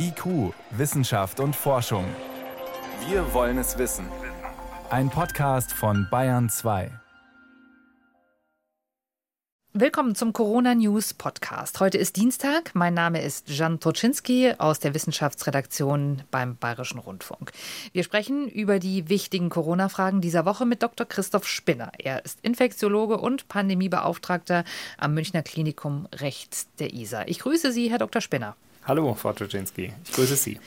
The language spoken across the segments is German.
IQ, Wissenschaft und Forschung. Wir wollen es wissen. Ein Podcast von Bayern 2. Willkommen zum Corona News Podcast. Heute ist Dienstag. Mein Name ist Jan Toczynski aus der Wissenschaftsredaktion beim Bayerischen Rundfunk. Wir sprechen über die wichtigen Corona-Fragen dieser Woche mit Dr. Christoph Spinner. Er ist Infektiologe und Pandemiebeauftragter am Münchner Klinikum rechts der ISA. Ich grüße Sie, Herr Dr. Spinner. Hallo, Frau Toczynski. Ich grüße Sie.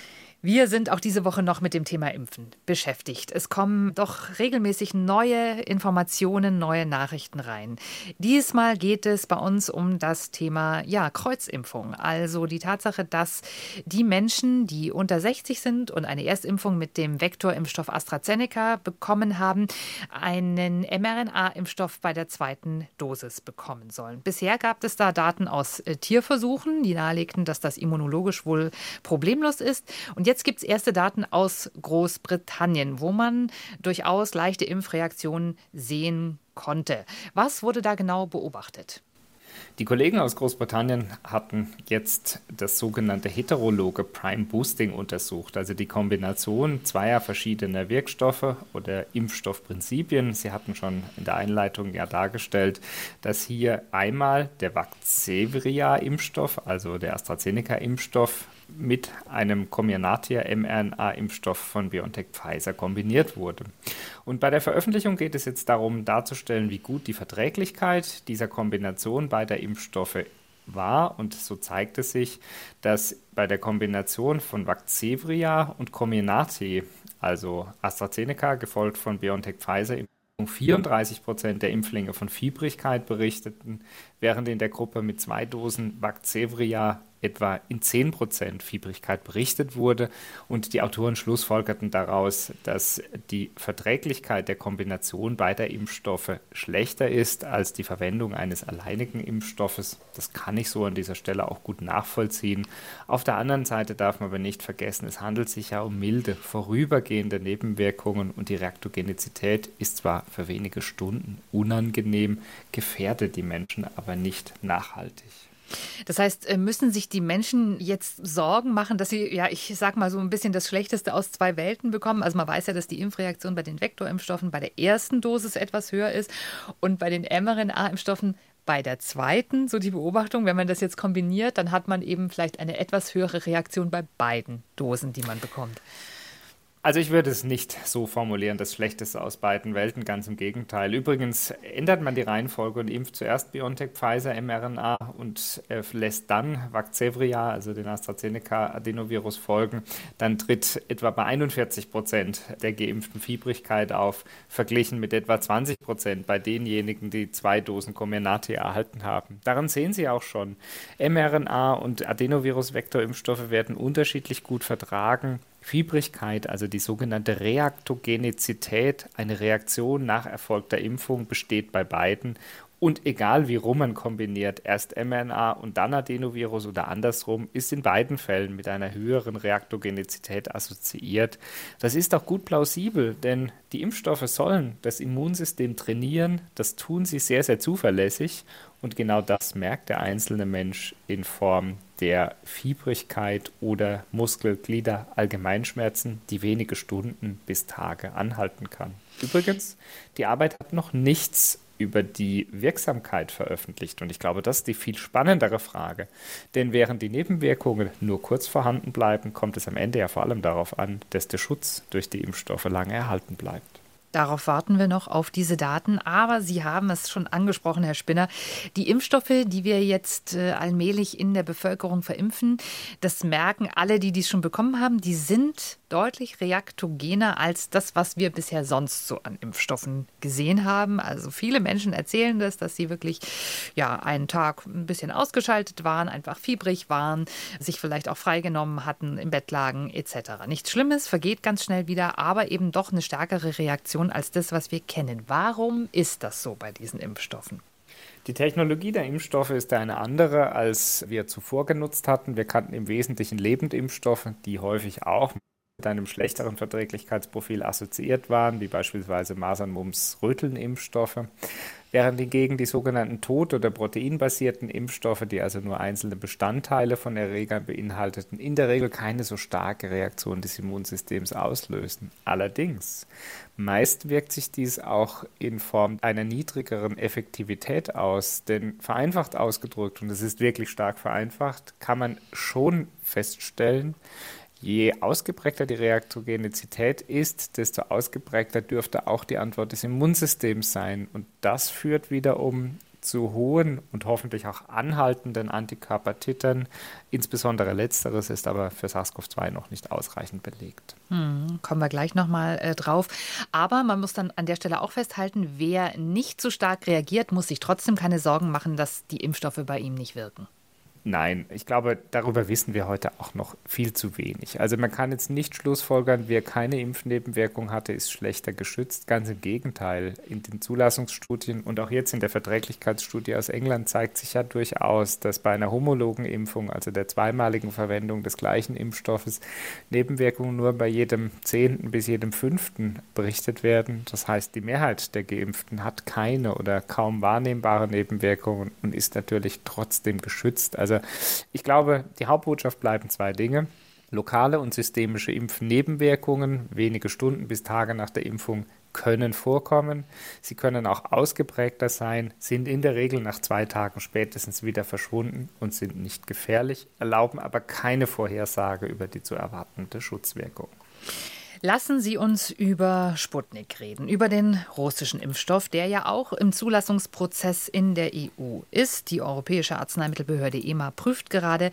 Wir sind auch diese Woche noch mit dem Thema Impfen beschäftigt. Es kommen doch regelmäßig neue Informationen, neue Nachrichten rein. Diesmal geht es bei uns um das Thema ja, Kreuzimpfung. Also die Tatsache, dass die Menschen, die unter 60 sind und eine Erstimpfung mit dem Vektorimpfstoff AstraZeneca bekommen haben, einen mRNA-Impfstoff bei der zweiten Dosis bekommen sollen. Bisher gab es da Daten aus äh, Tierversuchen, die nahelegten, dass das immunologisch wohl problemlos ist. Und jetzt gibt es erste Daten aus Großbritannien, wo man durchaus leichte Impfreaktionen sehen konnte. Was wurde da genau beobachtet? Die Kollegen aus Großbritannien hatten jetzt das sogenannte heterologe Prime Boosting untersucht, also die Kombination zweier verschiedener Wirkstoffe oder Impfstoffprinzipien. Sie hatten schon in der Einleitung ja dargestellt, dass hier einmal der Vaxzevria-Impfstoff, also der AstraZeneca-Impfstoff, mit einem Comirnaty-mRNA-Impfstoff von BioNTech Pfizer kombiniert wurde. Und bei der Veröffentlichung geht es jetzt darum, darzustellen, wie gut die Verträglichkeit dieser Kombination beider Impfstoffe war. Und so zeigte sich, dass bei der Kombination von Vaxzevria und Comirnaty, also AstraZeneca gefolgt von BioNTech Pfizer, 34 Prozent der Impflinge von Fiebrigkeit berichteten, während in der Gruppe mit zwei Dosen Vaxzevria etwa in 10% Fiebrigkeit berichtet wurde. Und die Autoren schlussfolgerten daraus, dass die Verträglichkeit der Kombination beider Impfstoffe schlechter ist als die Verwendung eines alleinigen Impfstoffes. Das kann ich so an dieser Stelle auch gut nachvollziehen. Auf der anderen Seite darf man aber nicht vergessen, es handelt sich ja um milde, vorübergehende Nebenwirkungen und die Reaktogenizität ist zwar für wenige Stunden unangenehm, gefährdet die Menschen aber nicht nachhaltig. Das heißt, äh, müssen sich die Menschen jetzt Sorgen machen, dass sie, ja, ich sag mal so ein bisschen das Schlechteste aus zwei Welten bekommen? Also man weiß ja, dass die Impfreaktion bei den Vektorimpfstoffen bei der ersten Dosis etwas höher ist und bei den mRNA-Impfstoffen bei der zweiten, so die Beobachtung, wenn man das jetzt kombiniert, dann hat man eben vielleicht eine etwas höhere Reaktion bei beiden Dosen, die man bekommt. Also ich würde es nicht so formulieren, das Schlechteste aus beiden Welten, ganz im Gegenteil. Übrigens ändert man die Reihenfolge und impft zuerst BioNTech, Pfizer, mRNA und äh, lässt dann Vaxzevria, also den AstraZeneca-Adenovirus folgen, dann tritt etwa bei 41 Prozent der geimpften Fiebrigkeit auf, verglichen mit etwa 20 Prozent bei denjenigen, die zwei Dosen Comirnaty erhalten haben. Daran sehen Sie auch schon, mRNA und Adenovirus-Vektorimpfstoffe werden unterschiedlich gut vertragen Fiebrigkeit, also die sogenannte Reaktogenizität, eine Reaktion nach erfolgter Impfung, besteht bei beiden. Und egal wie rum man kombiniert, erst mRNA und dann Adenovirus oder andersrum, ist in beiden Fällen mit einer höheren Reaktogenizität assoziiert. Das ist auch gut plausibel, denn die Impfstoffe sollen das Immunsystem trainieren. Das tun sie sehr, sehr zuverlässig. Und genau das merkt der einzelne Mensch in Form der Fiebrigkeit oder Muskelglieder Allgemeinschmerzen, die wenige Stunden bis Tage anhalten kann. Übrigens, die Arbeit hat noch nichts über die Wirksamkeit veröffentlicht. Und ich glaube, das ist die viel spannendere Frage. Denn während die Nebenwirkungen nur kurz vorhanden bleiben, kommt es am Ende ja vor allem darauf an, dass der Schutz durch die Impfstoffe lange erhalten bleibt. Darauf warten wir noch auf diese Daten. Aber Sie haben es schon angesprochen, Herr Spinner. Die Impfstoffe, die wir jetzt äh, allmählich in der Bevölkerung verimpfen, das merken alle, die dies schon bekommen haben, die sind deutlich reaktogener als das, was wir bisher sonst so an Impfstoffen gesehen haben. Also viele Menschen erzählen das, dass sie wirklich ja einen Tag ein bisschen ausgeschaltet waren, einfach fiebrig waren, sich vielleicht auch freigenommen hatten, im Bett lagen etc. Nichts Schlimmes, vergeht ganz schnell wieder, aber eben doch eine stärkere Reaktion als das, was wir kennen. Warum ist das so bei diesen Impfstoffen? Die Technologie der Impfstoffe ist eine andere, als wir zuvor genutzt hatten. Wir kannten im Wesentlichen Lebendimpfstoffe, die häufig auch mit einem schlechteren Verträglichkeitsprofil assoziiert waren, wie beispielsweise Masern, Mumps, Röteln-Impfstoffe. Während hingegen die sogenannten tot- oder proteinbasierten Impfstoffe, die also nur einzelne Bestandteile von Erregern beinhalteten, in der Regel keine so starke Reaktion des Immunsystems auslösen. Allerdings, meist wirkt sich dies auch in Form einer niedrigeren Effektivität aus, denn vereinfacht ausgedrückt, und es ist wirklich stark vereinfacht, kann man schon feststellen, Je ausgeprägter die Reaktogenizität ist, desto ausgeprägter dürfte auch die Antwort des Immunsystems sein. Und das führt wiederum zu hohen und hoffentlich auch anhaltenden Antikörpertitern. Insbesondere letzteres ist aber für SARS-CoV-2 noch nicht ausreichend belegt. Hm, kommen wir gleich nochmal äh, drauf. Aber man muss dann an der Stelle auch festhalten, wer nicht so stark reagiert, muss sich trotzdem keine Sorgen machen, dass die Impfstoffe bei ihm nicht wirken. Nein, ich glaube, darüber wissen wir heute auch noch viel zu wenig. Also man kann jetzt nicht schlussfolgern, wer keine Impfnebenwirkung hatte, ist schlechter geschützt. Ganz im Gegenteil. In den Zulassungsstudien und auch jetzt in der Verträglichkeitsstudie aus England zeigt sich ja durchaus, dass bei einer homologen Impfung, also der zweimaligen Verwendung des gleichen Impfstoffes, Nebenwirkungen nur bei jedem zehnten bis jedem fünften berichtet werden. Das heißt, die Mehrheit der Geimpften hat keine oder kaum wahrnehmbare Nebenwirkungen und ist natürlich trotzdem geschützt. Also also ich glaube, die Hauptbotschaft bleiben zwei Dinge. Lokale und systemische Impfnebenwirkungen, wenige Stunden bis Tage nach der Impfung, können vorkommen. Sie können auch ausgeprägter sein, sind in der Regel nach zwei Tagen spätestens wieder verschwunden und sind nicht gefährlich, erlauben aber keine Vorhersage über die zu erwartende Schutzwirkung. Lassen Sie uns über Sputnik reden, über den russischen Impfstoff, der ja auch im Zulassungsprozess in der EU ist. Die Europäische Arzneimittelbehörde EMA prüft gerade.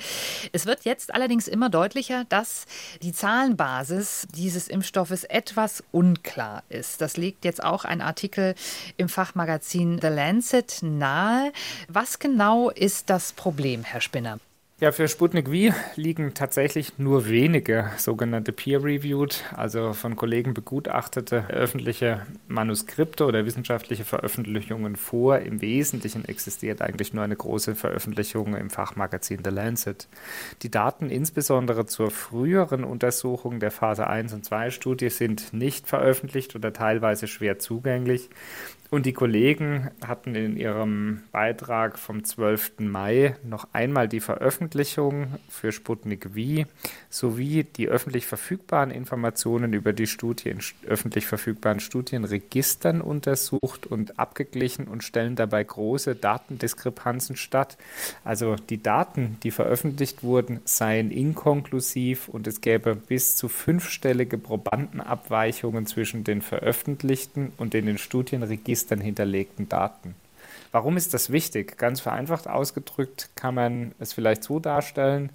Es wird jetzt allerdings immer deutlicher, dass die Zahlenbasis dieses Impfstoffes etwas unklar ist. Das legt jetzt auch ein Artikel im Fachmagazin The Lancet nahe. Was genau ist das Problem, Herr Spinner? Ja, für Sputnik V liegen tatsächlich nur wenige sogenannte peer-reviewed, also von Kollegen begutachtete öffentliche Manuskripte oder wissenschaftliche Veröffentlichungen vor. Im Wesentlichen existiert eigentlich nur eine große Veröffentlichung im Fachmagazin The Lancet. Die Daten insbesondere zur früheren Untersuchung der Phase 1 und 2 Studie sind nicht veröffentlicht oder teilweise schwer zugänglich. Und die Kollegen hatten in ihrem Beitrag vom 12. Mai noch einmal die Veröffentlichung für Sputnik V sowie die öffentlich verfügbaren Informationen über die Studie in öffentlich verfügbaren Studienregistern untersucht und abgeglichen und stellen dabei große Datendiskrepanzen statt. Also die Daten, die veröffentlicht wurden, seien inkonklusiv und es gäbe bis zu fünfstellige Probandenabweichungen zwischen den veröffentlichten und den in Studienregistern Registern hinterlegten Daten. Warum ist das wichtig? Ganz vereinfacht ausgedrückt kann man es vielleicht so darstellen.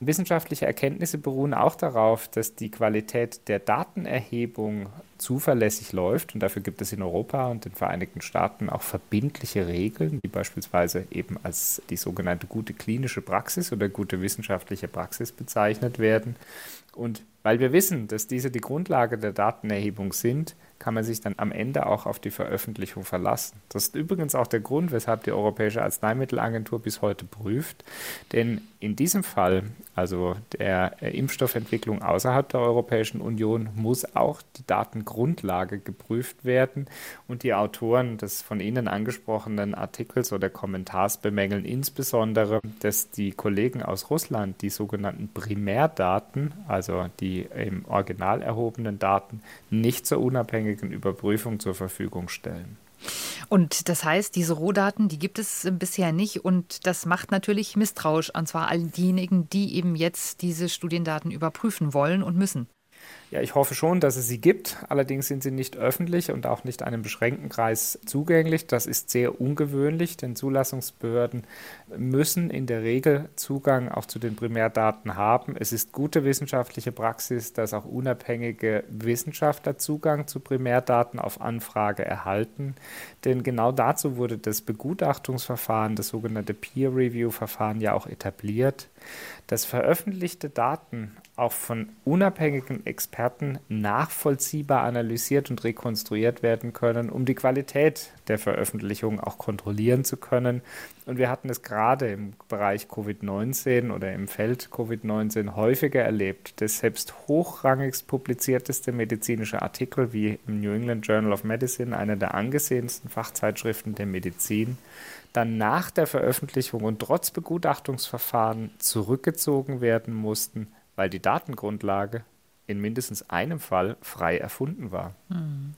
Wissenschaftliche Erkenntnisse beruhen auch darauf, dass die Qualität der Datenerhebung zuverlässig läuft. Und dafür gibt es in Europa und den Vereinigten Staaten auch verbindliche Regeln, die beispielsweise eben als die sogenannte gute klinische Praxis oder gute wissenschaftliche Praxis bezeichnet werden. Und weil wir wissen, dass diese die Grundlage der Datenerhebung sind, kann man sich dann am Ende auch auf die Veröffentlichung verlassen. Das ist übrigens auch der Grund, weshalb die Europäische Arzneimittelagentur bis heute prüft. Denn in diesem Fall, also der Impfstoffentwicklung außerhalb der Europäischen Union, muss auch die Datengrundlage geprüft werden. Und die Autoren des von Ihnen angesprochenen Artikels oder Kommentars bemängeln insbesondere, dass die Kollegen aus Russland die sogenannten Primärdaten, also die im Original erhobenen Daten, nicht zur unabhängigen Überprüfung zur Verfügung stellen. Und das heißt, diese Rohdaten, die gibt es bisher nicht und das macht natürlich misstrauisch, und zwar all diejenigen, die eben jetzt diese Studiendaten überprüfen wollen und müssen. Ja, ich hoffe schon, dass es sie gibt. Allerdings sind sie nicht öffentlich und auch nicht einem beschränkten Kreis zugänglich. Das ist sehr ungewöhnlich, denn Zulassungsbehörden müssen in der Regel Zugang auch zu den Primärdaten haben. Es ist gute wissenschaftliche Praxis, dass auch unabhängige Wissenschaftler Zugang zu Primärdaten auf Anfrage erhalten. Denn genau dazu wurde das Begutachtungsverfahren, das sogenannte Peer-Review-Verfahren ja auch etabliert. Dass veröffentlichte Daten auch von unabhängigen Experten nachvollziehbar analysiert und rekonstruiert werden können, um die Qualität der Veröffentlichung auch kontrollieren zu können. Und wir hatten es gerade im Bereich Covid-19 oder im Feld Covid-19 häufiger erlebt, dass selbst hochrangigst publizierteste medizinische Artikel wie im New England Journal of Medicine, einer der angesehensten Fachzeitschriften der Medizin, dann nach der Veröffentlichung und trotz Begutachtungsverfahren zurückgezogen werden mussten, weil die Datengrundlage in mindestens einem Fall frei erfunden war. Hm.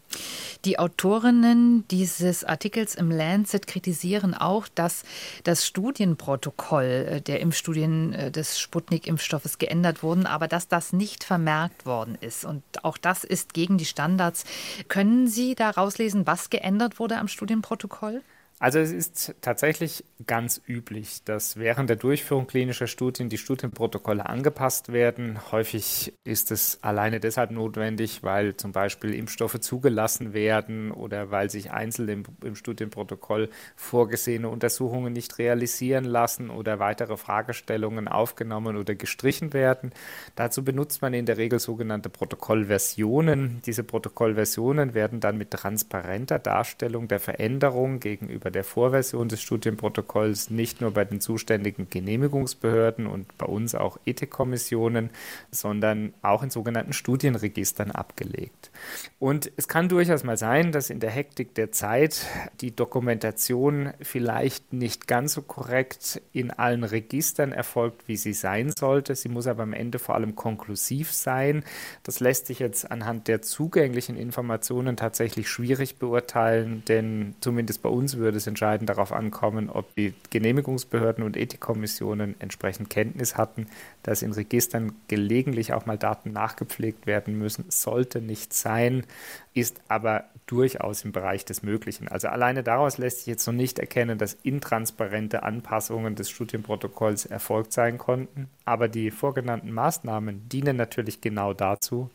Die Autorinnen dieses Artikels im Lancet kritisieren auch, dass das Studienprotokoll äh, der Impfstudien äh, des Sputnik-Impfstoffes geändert wurden, aber dass das nicht vermerkt worden ist. Und auch das ist gegen die Standards. Können Sie da rauslesen, was geändert wurde am Studienprotokoll? Also es ist tatsächlich ganz üblich, dass während der Durchführung klinischer Studien die Studienprotokolle angepasst werden. Häufig ist es alleine deshalb notwendig, weil zum Beispiel Impfstoffe zugelassen werden oder weil sich einzeln im, im Studienprotokoll vorgesehene Untersuchungen nicht realisieren lassen oder weitere Fragestellungen aufgenommen oder gestrichen werden. Dazu benutzt man in der Regel sogenannte Protokollversionen. Diese Protokollversionen werden dann mit transparenter Darstellung der Veränderung gegenüber der Vorversion des Studienprotokolls nicht nur bei den zuständigen Genehmigungsbehörden und bei uns auch Ethikkommissionen, sondern auch in sogenannten Studienregistern abgelegt. Und es kann durchaus mal sein, dass in der Hektik der Zeit die Dokumentation vielleicht nicht ganz so korrekt in allen Registern erfolgt, wie sie sein sollte. Sie muss aber am Ende vor allem konklusiv sein. Das lässt sich jetzt anhand der zugänglichen Informationen tatsächlich schwierig beurteilen, denn zumindest bei uns würde es entscheidend darauf ankommen, ob die Genehmigungsbehörden und Ethikkommissionen entsprechend Kenntnis hatten, dass in Registern gelegentlich auch mal Daten nachgepflegt werden müssen. Sollte nicht sein, ist aber durchaus im Bereich des Möglichen. Also alleine daraus lässt sich jetzt noch nicht erkennen, dass intransparente Anpassungen des Studienprotokolls erfolgt sein konnten. Aber die vorgenannten Maßnahmen dienen natürlich genau dazu,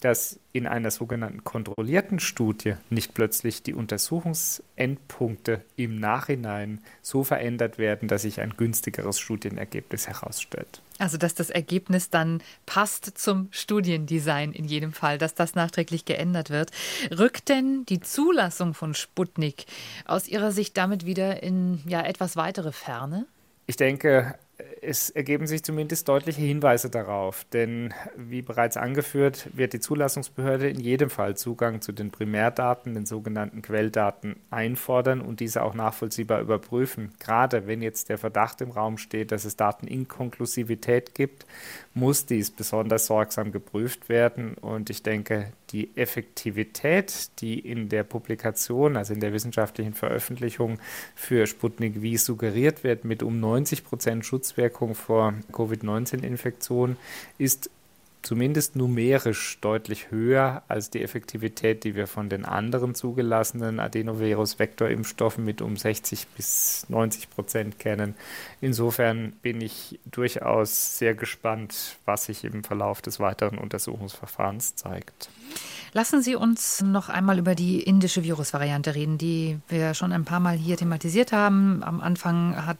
dass in einer sogenannten kontrollierten Studie nicht plötzlich die Untersuchungsendpunkte im Nachhinein so verändert werden, dass sich ein günstigeres Studienergebnis herausstellt. Also, dass das Ergebnis dann passt zum Studiendesign in jedem Fall, dass das nachträglich geändert wird. Rückt denn die Zulassung von Sputnik aus Ihrer Sicht damit wieder in ja, etwas weitere Ferne? Ich denke, es ergeben sich zumindest deutliche Hinweise darauf, denn wie bereits angeführt, wird die Zulassungsbehörde in jedem Fall Zugang zu den Primärdaten, den sogenannten Quelldaten, einfordern und diese auch nachvollziehbar überprüfen. Gerade wenn jetzt der Verdacht im Raum steht, dass es Dateninkonklusivität gibt, muss dies besonders sorgsam geprüft werden und ich denke, die Effektivität, die in der Publikation, also in der wissenschaftlichen Veröffentlichung für Sputnik V suggeriert wird, mit um 90 Prozent Schutzwirkung vor Covid-19-Infektion, ist zumindest numerisch deutlich höher als die Effektivität, die wir von den anderen zugelassenen Adenovirus-Vektorimpfstoffen mit um 60 bis 90 Prozent kennen. Insofern bin ich durchaus sehr gespannt, was sich im Verlauf des weiteren Untersuchungsverfahrens zeigt. Lassen Sie uns noch einmal über die indische Virusvariante reden, die wir schon ein paar Mal hier thematisiert haben. Am Anfang hat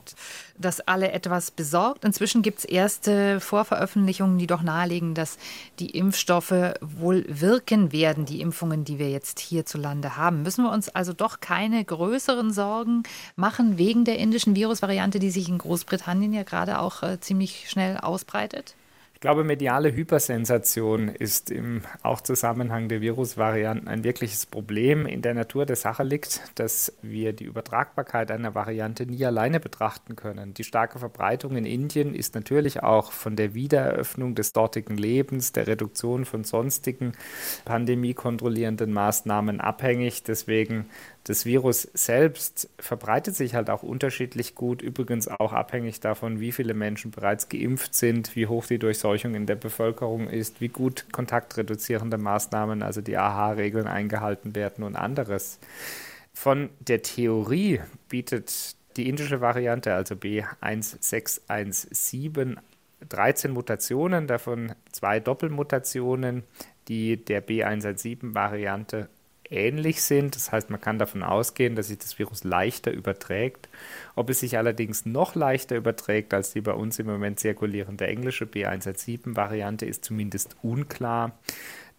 das alle etwas besorgt. Inzwischen gibt es erste Vorveröffentlichungen, die doch nahelegen, dass die Impfstoffe wohl wirken werden, die Impfungen, die wir jetzt hierzulande haben. Müssen wir uns also doch keine größeren Sorgen machen wegen der indischen Virusvariante, die sich in Großbritannien ja gerade auch äh, ziemlich schnell ausbreitet? Ich glaube, mediale Hypersensation ist im auch Zusammenhang der Virusvarianten ein wirkliches Problem. In der Natur der Sache liegt, dass wir die Übertragbarkeit einer Variante nie alleine betrachten können. Die starke Verbreitung in Indien ist natürlich auch von der Wiedereröffnung des dortigen Lebens, der Reduktion von sonstigen pandemiekontrollierenden Maßnahmen abhängig. Deswegen das Virus selbst verbreitet sich halt auch unterschiedlich gut, übrigens auch abhängig davon, wie viele Menschen bereits geimpft sind, wie hoch die Durchseuchung in der Bevölkerung ist, wie gut kontaktreduzierende Maßnahmen, also die AHA-Regeln eingehalten werden und anderes. Von der Theorie bietet die indische Variante, also B1617, 13 Mutationen, davon zwei Doppelmutationen, die der B117-Variante ähnlich sind. Das heißt, man kann davon ausgehen, dass sich das Virus leichter überträgt. Ob es sich allerdings noch leichter überträgt als die bei uns im Moment zirkulierende englische B117-Variante, ist zumindest unklar.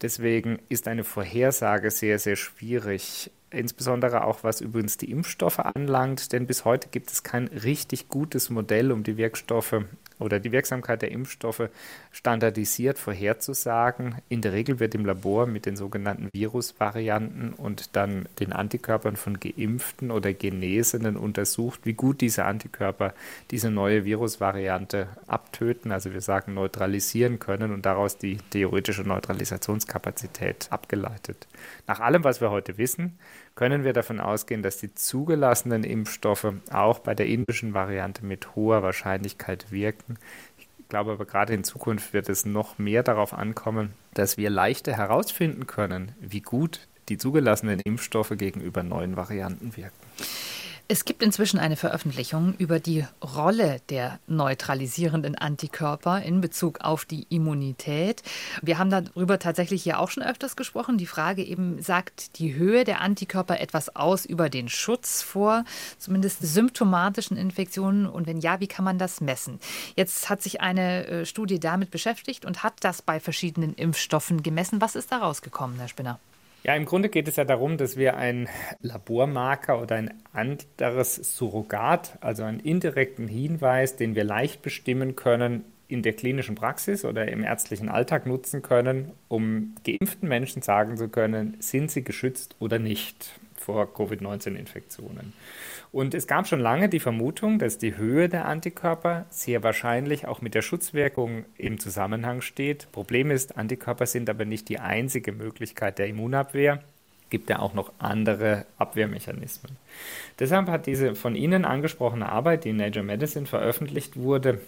Deswegen ist eine Vorhersage sehr, sehr schwierig insbesondere auch was übrigens die Impfstoffe anlangt, denn bis heute gibt es kein richtig gutes Modell, um die Wirkstoffe oder die Wirksamkeit der Impfstoffe standardisiert vorherzusagen. In der Regel wird im Labor mit den sogenannten Virusvarianten und dann den Antikörpern von Geimpften oder Genesenen untersucht, wie gut diese Antikörper diese neue Virusvariante abtöten, also wir sagen neutralisieren können und daraus die theoretische Neutralisationskapazität abgeleitet. Nach allem, was wir heute wissen, können wir davon ausgehen, dass die zugelassenen Impfstoffe auch bei der indischen Variante mit hoher Wahrscheinlichkeit wirken. Ich glaube aber gerade in Zukunft wird es noch mehr darauf ankommen, dass wir leichter herausfinden können, wie gut die zugelassenen Impfstoffe gegenüber neuen Varianten wirken. Es gibt inzwischen eine Veröffentlichung über die Rolle der neutralisierenden Antikörper in Bezug auf die Immunität. Wir haben darüber tatsächlich hier auch schon öfters gesprochen. Die Frage eben, sagt die Höhe der Antikörper etwas aus über den Schutz vor zumindest symptomatischen Infektionen? Und wenn ja, wie kann man das messen? Jetzt hat sich eine äh, Studie damit beschäftigt und hat das bei verschiedenen Impfstoffen gemessen. Was ist da rausgekommen, Herr Spinner? Ja, im Grunde geht es ja darum, dass wir ein Labormarker oder ein anderes Surrogat, also einen indirekten Hinweis, den wir leicht bestimmen können, in der klinischen Praxis oder im ärztlichen Alltag nutzen können, um geimpften Menschen sagen zu können, sind sie geschützt oder nicht vor Covid-19-Infektionen. Und es gab schon lange die Vermutung, dass die Höhe der Antikörper sehr wahrscheinlich auch mit der Schutzwirkung im Zusammenhang steht. Problem ist, Antikörper sind aber nicht die einzige Möglichkeit der Immunabwehr gibt ja auch noch andere Abwehrmechanismen. Deshalb hat diese von Ihnen angesprochene Arbeit, die in Nature Medicine veröffentlicht wurde,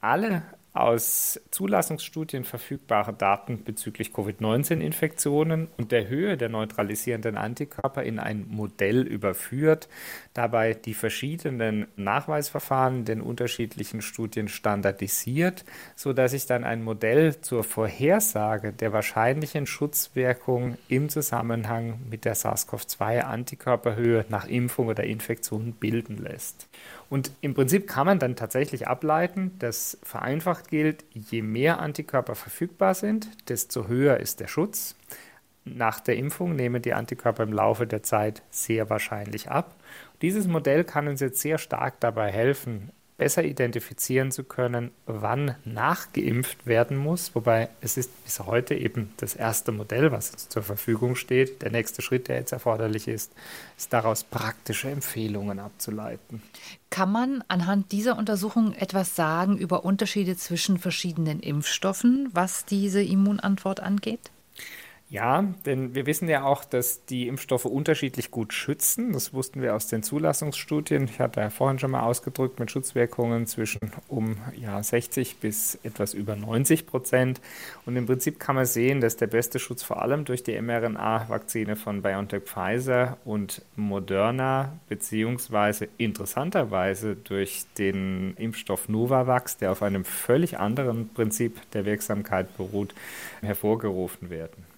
alle aus Zulassungsstudien verfügbare Daten bezüglich Covid-19-Infektionen und der Höhe der neutralisierenden Antikörper in ein Modell überführt, dabei die verschiedenen Nachweisverfahren in den unterschiedlichen Studien standardisiert, sodass sich dann ein Modell zur Vorhersage der wahrscheinlichen Schutzwirkung im Zusammenhang mit der SARS-CoV-2-Antikörperhöhe nach Impfung oder Infektion bilden lässt. Und im Prinzip kann man dann tatsächlich ableiten, dass vereinfacht gilt, je mehr Antikörper verfügbar sind, desto höher ist der Schutz. Nach der Impfung nehmen die Antikörper im Laufe der Zeit sehr wahrscheinlich ab. Dieses Modell kann uns jetzt sehr stark dabei helfen, besser identifizieren zu können, wann nachgeimpft werden muss. Wobei es ist bis heute eben das erste Modell, was uns zur Verfügung steht. Der nächste Schritt, der jetzt erforderlich ist, ist daraus praktische Empfehlungen abzuleiten. Kann man anhand dieser Untersuchung etwas sagen über Unterschiede zwischen verschiedenen Impfstoffen, was diese Immunantwort angeht? Ja, denn wir wissen ja auch, dass die Impfstoffe unterschiedlich gut schützen. Das wussten wir aus den Zulassungsstudien. Ich hatte ja vorhin schon mal ausgedrückt mit Schutzwirkungen zwischen um ja, 60 bis etwas über 90 Prozent. Und im Prinzip kann man sehen, dass der beste Schutz vor allem durch die mRNA-Vakzine von BioNTech Pfizer und Moderna beziehungsweise interessanterweise durch den Impfstoff Novavax, der auf einem völlig anderen Prinzip der Wirksamkeit beruht, hervorgerufen werden.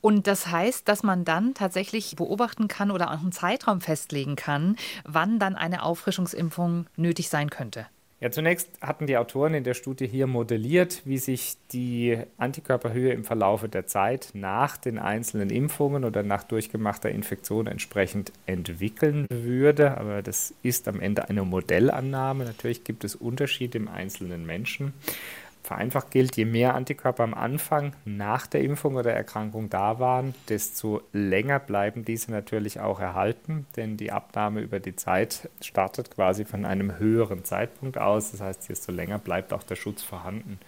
Und das heißt, dass man dann tatsächlich beobachten kann oder auch einen Zeitraum festlegen kann, wann dann eine Auffrischungsimpfung nötig sein könnte. Ja, zunächst hatten die Autoren in der Studie hier modelliert, wie sich die Antikörperhöhe im Verlaufe der Zeit nach den einzelnen Impfungen oder nach durchgemachter Infektion entsprechend entwickeln würde. Aber das ist am Ende eine Modellannahme. Natürlich gibt es Unterschiede im einzelnen Menschen. Vereinfacht gilt, je mehr Antikörper am Anfang nach der Impfung oder Erkrankung da waren, desto länger bleiben diese natürlich auch erhalten, denn die Abnahme über die Zeit startet quasi von einem höheren Zeitpunkt aus. Das heißt, desto länger bleibt auch der Schutz vorhanden.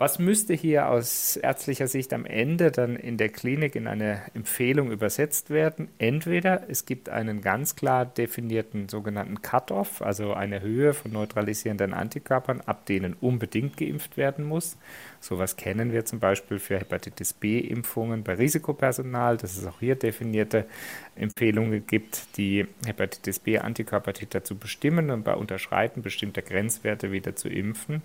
Was müsste hier aus ärztlicher Sicht am Ende dann in der Klinik in eine Empfehlung übersetzt werden? Entweder es gibt einen ganz klar definierten sogenannten Cut-off, also eine Höhe von neutralisierenden Antikörpern, ab denen unbedingt geimpft werden muss. Sowas kennen wir zum Beispiel für Hepatitis B-Impfungen bei Risikopersonal, dass es auch hier definierte Empfehlungen gibt, die Hepatitis B-Antikörpertiter zu bestimmen und bei Unterschreiten bestimmter Grenzwerte wieder zu impfen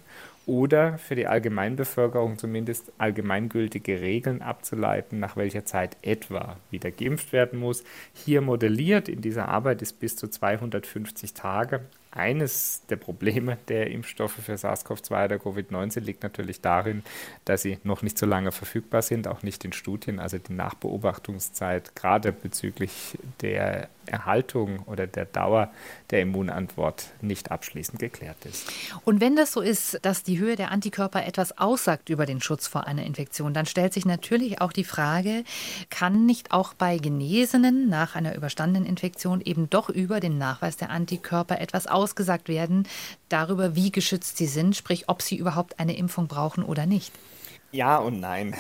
oder für die Allgemeinbevölkerung zumindest allgemeingültige Regeln abzuleiten, nach welcher Zeit etwa wieder geimpft werden muss. Hier modelliert in dieser Arbeit ist bis zu 250 Tage eines der Probleme der Impfstoffe für SARS-CoV-2 oder Covid-19 liegt natürlich darin, dass sie noch nicht so lange verfügbar sind, auch nicht in Studien. Also die Nachbeobachtungszeit, gerade bezüglich der Erhaltung oder der Dauer der Immunantwort nicht abschließend geklärt ist. Und wenn das so ist, dass die Höhe der Antikörper etwas aussagt über den Schutz vor einer Infektion, dann stellt sich natürlich auch die Frage, kann nicht auch bei Genesenen nach einer überstandenen Infektion eben doch über den Nachweis der Antikörper etwas aussagt? Ausgesagt werden darüber, wie geschützt sie sind, sprich ob sie überhaupt eine Impfung brauchen oder nicht? Ja und nein.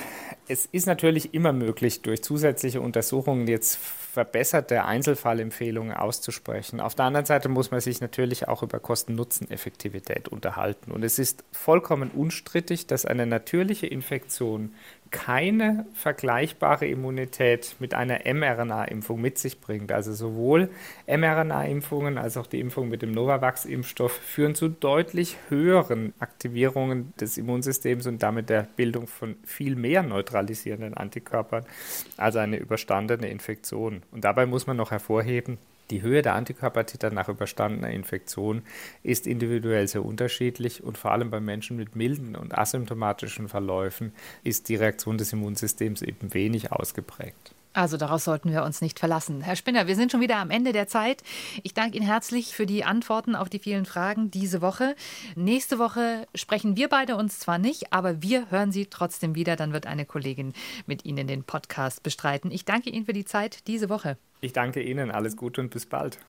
Es ist natürlich immer möglich, durch zusätzliche Untersuchungen jetzt verbesserte Einzelfallempfehlungen auszusprechen. Auf der anderen Seite muss man sich natürlich auch über Kosten-Nutzen-Effektivität unterhalten. Und es ist vollkommen unstrittig, dass eine natürliche Infektion keine vergleichbare Immunität mit einer mRNA-Impfung mit sich bringt. Also sowohl mRNA-Impfungen als auch die Impfung mit dem Novavax-Impfstoff führen zu deutlich höheren Aktivierungen des Immunsystems und damit der Bildung von viel mehr neutralisierenden Antikörpern als eine überstandene Infektion. Und dabei muss man noch hervorheben, die Höhe der Antikörpertiter nach überstandener Infektion ist individuell sehr unterschiedlich und vor allem bei Menschen mit milden und asymptomatischen Verläufen ist die Reaktion des Immunsystems eben wenig ausgeprägt. Also darauf sollten wir uns nicht verlassen. Herr Spinner, wir sind schon wieder am Ende der Zeit. Ich danke Ihnen herzlich für die Antworten auf die vielen Fragen diese Woche. Nächste Woche sprechen wir beide uns zwar nicht, aber wir hören Sie trotzdem wieder. Dann wird eine Kollegin mit Ihnen den Podcast bestreiten. Ich danke Ihnen für die Zeit diese Woche. Ich danke Ihnen. Alles Gute und bis bald.